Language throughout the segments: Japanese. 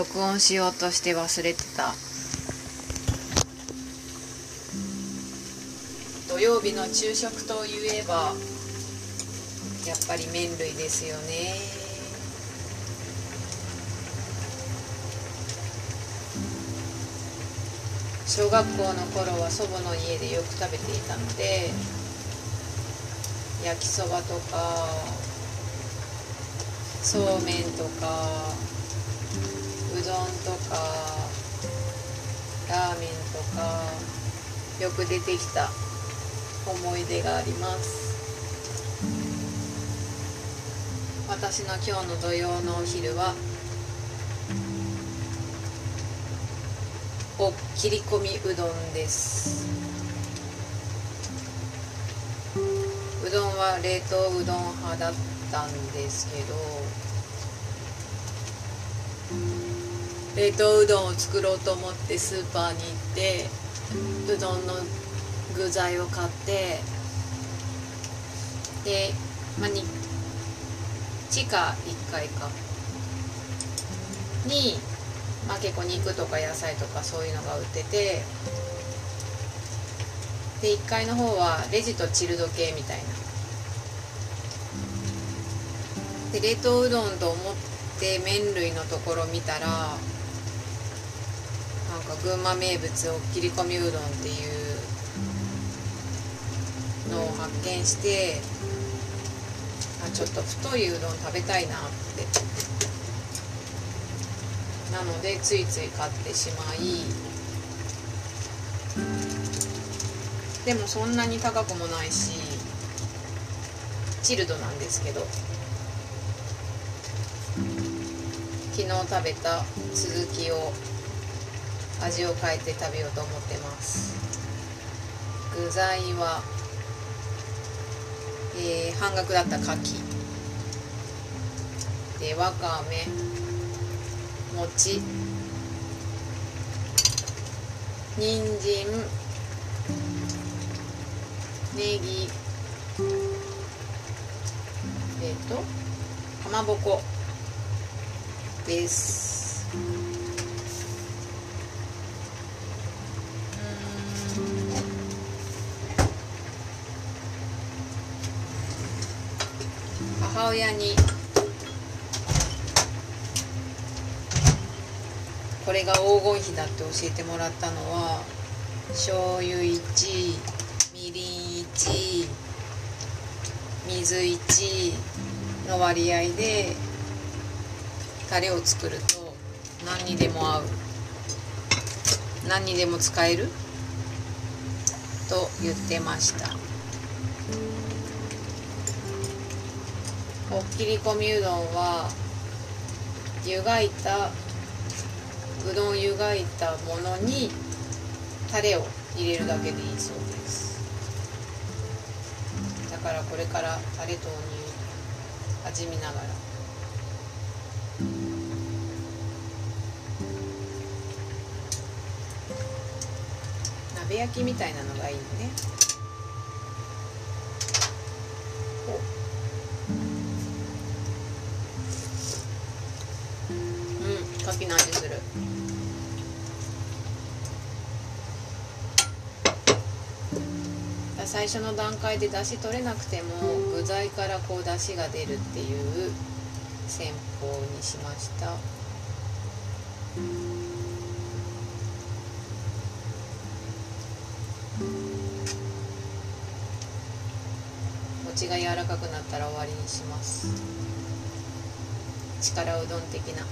録音しようとして忘れてた。土曜日の昼食といえばやっぱり麺類ですよね。小学校の頃は祖母の家でよく食べていたので焼きそばとかそうめんとかうどんとかラーメンとかよく出てきた思い出があります。私の今日の土曜のお昼はお切り込みうどんです。うどんは冷凍うどん派だったんですけど冷凍うどんを作ろうと思ってスーパーに行ってうどんの具材を買ってで、まあ、に地下1階かに、まあ、結構肉とか野菜とかそういうのが売っててで1階の方はレジとチルド系みたいな。で冷凍うどんと思って麺類のところ見たら群馬名物おっきり込みうどんっていうのを発見してあちょっと太いうどん食べたいなって。なのでついつい買ってしまい。でもそんなに高くもないしチルドなんですけど。昨日食べた続きを味を変えて食べようと思ってます。具材は、えー、半額だった牡蠣。でわかめ。餅。人参。ネギ。えっ、ー、とかまぼこです。親に。これが黄金比だって教えてもらったのは醤油1みりん1水1の割合でタレを作ると何にでも合う。何にでも使える？と言ってました。おっきり込みうどんは湯がいたうどん湯がいたものにタレを入れるだけでいいそうです。だからこれからタレ投入味見ながら。鍋焼きみたいなのがいいね。最初の段階で出汁取れなくても具材からこう出汁が出るっていう戦法にしました。餅が柔らかくなったら終わりにします。力うどん的な。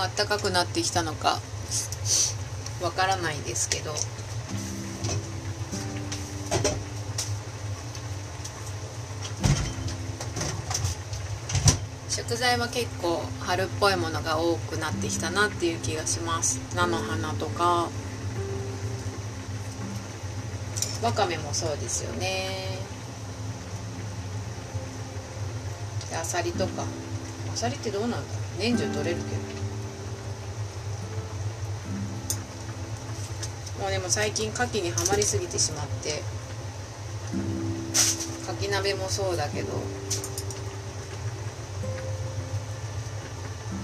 いやー暖かくなってきたのかわからないですけど。食材は結構春っぽいものが多くなってきたなっていう気がします。菜の花とか。わかめもそうですよね。あさりとか。あさりってどうなんだろう。年中取れるけど。もうでも最近牡蠣にはまりすぎてしまって牡蠣鍋もそうだけど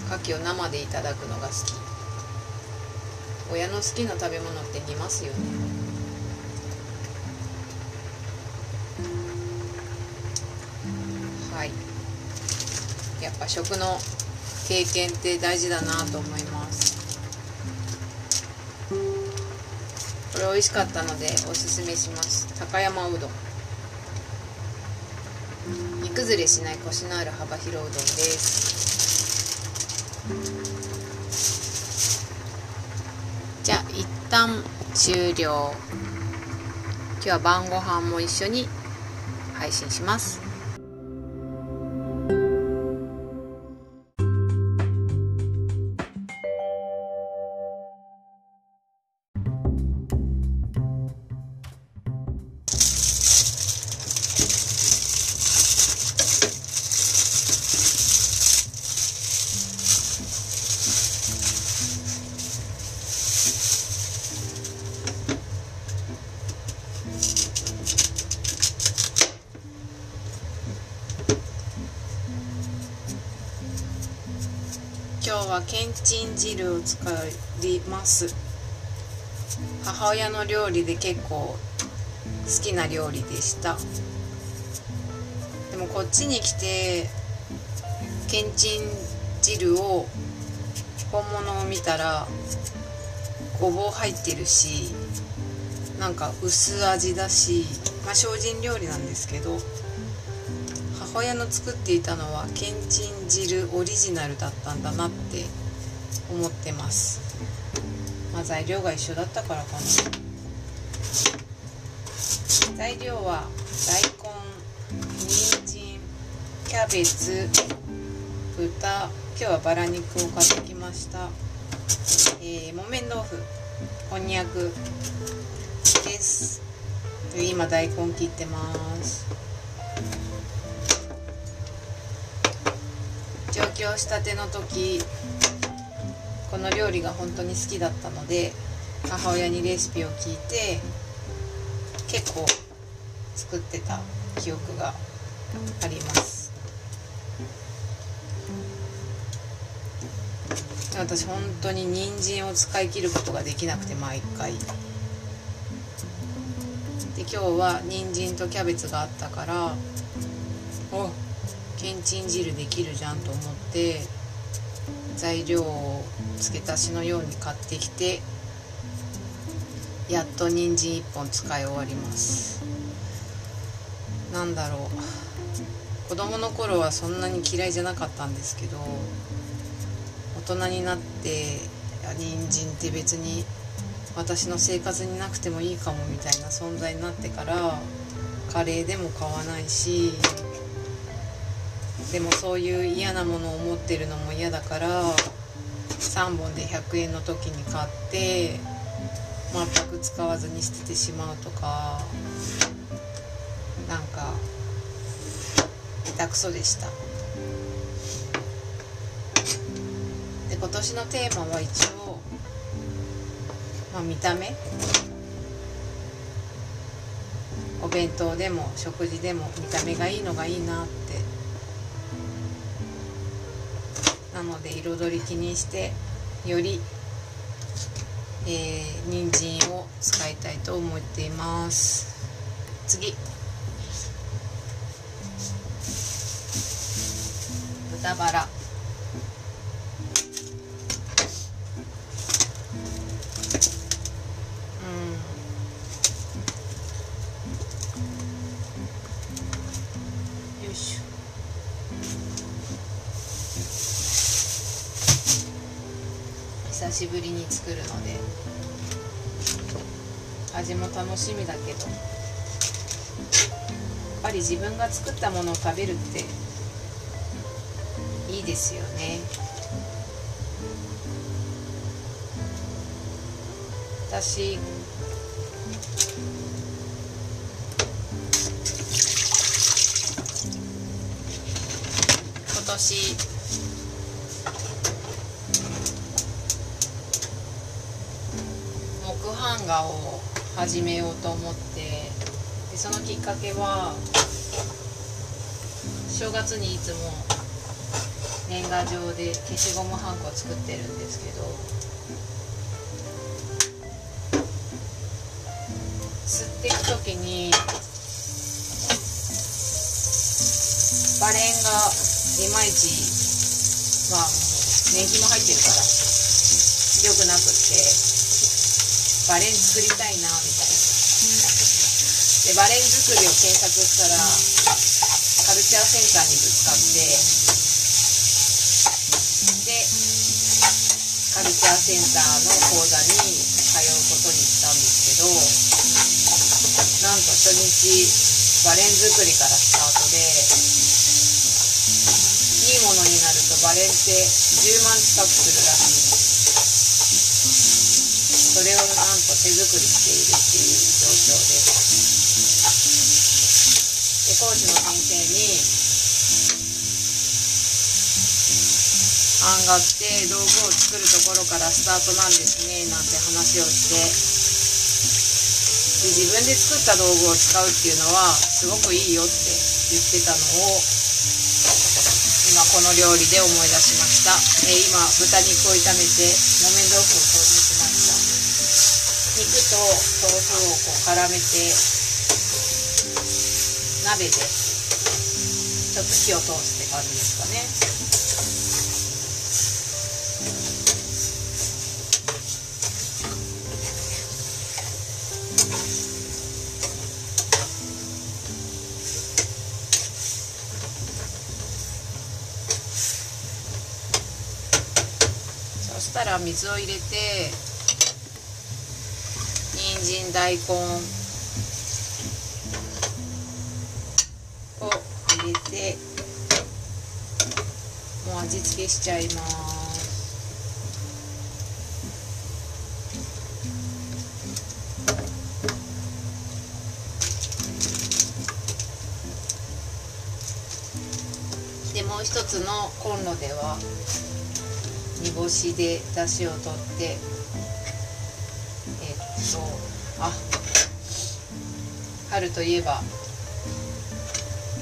牡蠣を生でいただくのが好き。親の好きな食べ物って似ますよね。はい。やっぱ食の経験って大事だなと思います。これ美味しかったのでおすすめします。高山うどん。煮崩れしないコシのある幅広うどんです。じゃあ一旦終了。今日は晩ご飯も一緒に配信します。はけんちん汁を使います。母親の料理で結構好きな料理でした。でもこっちに来てけんちん汁を本物を見たらごぼう入ってるしなんか薄味だしまあ精進料理なんですけど母親の作っていたのはけんちん汁オリジナルだったんだなって思ってます。まあ材料が一緒だったからかな。材料は大根人参キャベツ豚。今日はバラ肉を買ってきました。えー、木綿豆腐こんにゃくです。今大根切ってます。上京したての時この料理が本当に好きだったので母親にレシピを聞いて結構作ってた記憶があります。私本当に人参を使い切ることができなくて毎回。で今日は人参とキャベツがあったからおけんちん汁できるじゃんと思って材料を付け足しのように買ってきてやっと人参1本使い終わります。なんだろう。子供の頃はそんなに嫌いじゃなかったんですけど大人になって人参って別に私の生活になくてもいいかもみたいな存在になってからカレーでも買わないしでもそういう嫌なものを持ってるのも嫌だから3本で100円の時に買って全く使わずに捨ててしまうとかなんか下手くそでした。で今年のテーマは一応、まあ、見た目。お弁当でも食事でも見た目がいいのがいいなってので彩り気にしてより、えー、人参を使いたいと思っています。次。豚バラ。しぶりに作るので味も楽しみだけどやっぱり自分が作ったものを食べるっていいですよね。私今年木版画を始めようと思ってでそのきっかけは正月にいつも年賀状で消しゴムはんこ作ってるんですけど吸っていく時にバレンがいまいちまあ年季も入ってるから良くなくってバレン作りたいなみたいな。でバレン作りを検索したらカルチャーセンターにぶつかってでカルチャーセンターの講座に通うことにしたんですけどなんと初日バレン作りからスタートでいいものになるとバレンって10万近くするらしい手作りしているっていう状況ですで講師の先生に案がって道具を作るところからスタートなんですねなんて話をして。で自分で作った道具を使うっていうのはすごくいいよって言ってたのを今この料理で思い出しました、え、今豚肉を炒めて木綿豆腐を投入肉と豆腐をこう絡めて鍋でちょっと火を通すって感じですかね。そしたら水を入れて参大根を入れてもう味付けしちゃいます。でもう一つのコンロでは煮干しで出汁を取って春といえば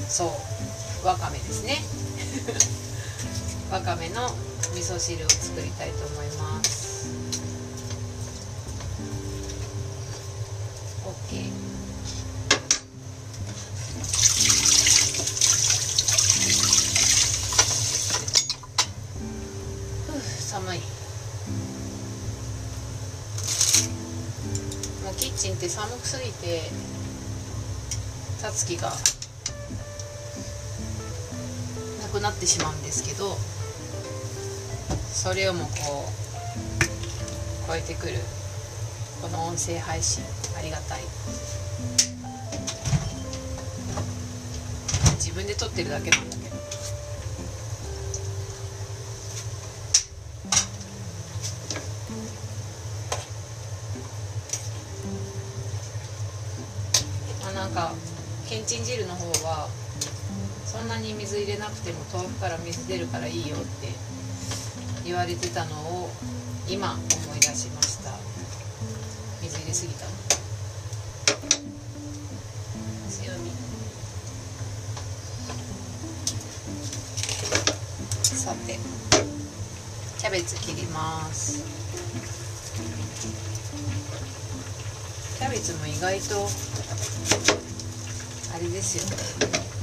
そうわかめですね。わかめの味噌汁を作りたいと思います。OK チンって寒くすぎてたつきがなくなってしまうんですけどそれをもこう超えてくるこの音声配信ありがたい。自分で撮ってるだけなんだけど。水入れなくても豆腐から水出るからいいよって言われてたのを今思い出しました。水入れすぎた強み。さてキャベツ切ります。キャベツも意外とあれですよ味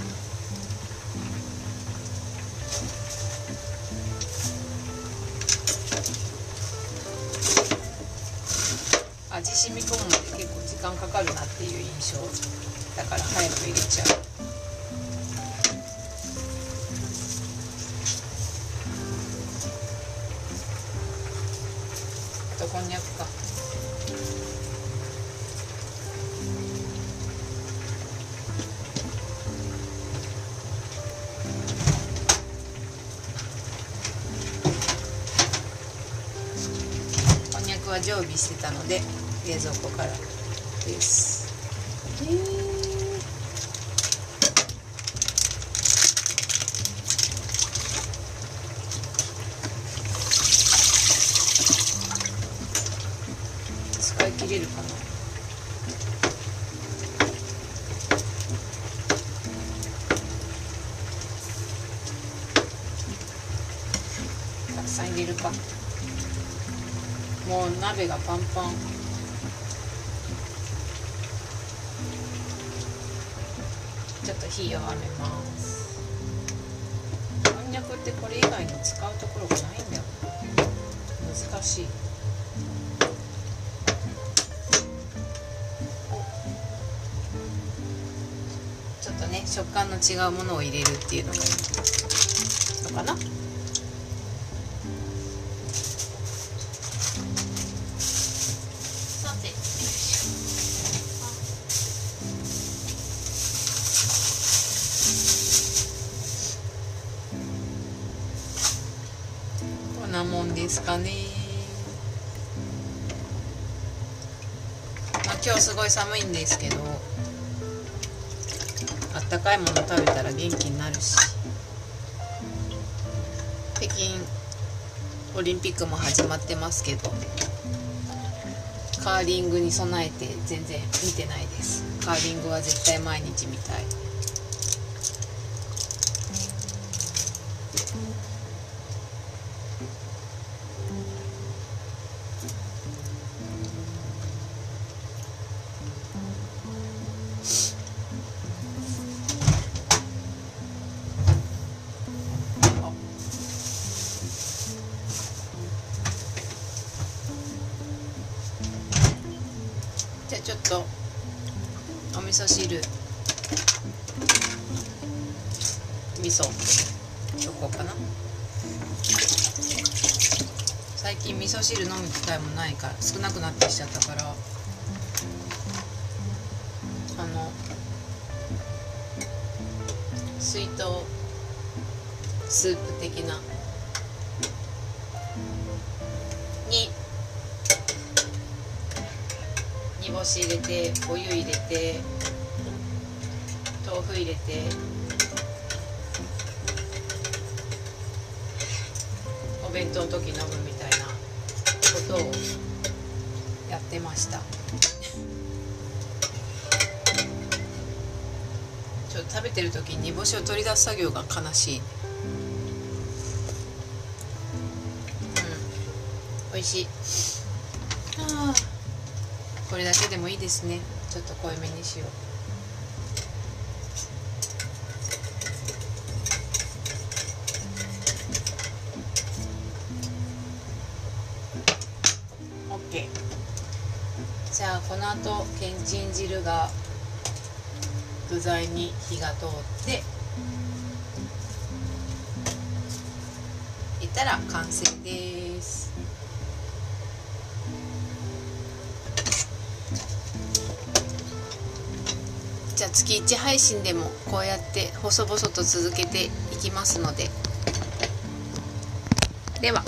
っていう印象だから早く入れちゃう。あとこんにゃくか。は常備してたので冷蔵庫からです。使い切れるかな。たくさん入れるか。もう鍋がパンパン。ちょっと火弱めますこんにゃくってこれ以外に使うところがないんだよ。難しい。ちょっとね食感の違うものを入れるっていうのがいいのかな。ですかね。まあ今日すごい寒いんですけどあったかいもの食べたら元気になるし。北京オリンピックも始まってますけどカーリングに備えて全然見てないです。カーリングは絶対毎日見たい。とお味噌汁。味噌。しとこかな。最近味噌汁飲む機会もないから少なくなってきちゃったから。あの。水筒。スープ的な。干し入れてお湯入れて豆腐入れて。お弁当の時飲むみたいなことをやってました。ちょっと食べてる時に煮干しを取り出す作業が悲しい。うん。美味しい。れだけでもいいですね。ちょっと濃いめにしよう。じゃあこの後けんちん汁が具材に火が通っていったら完成です。月1配信でもこうやって細々と続けていきますので。では。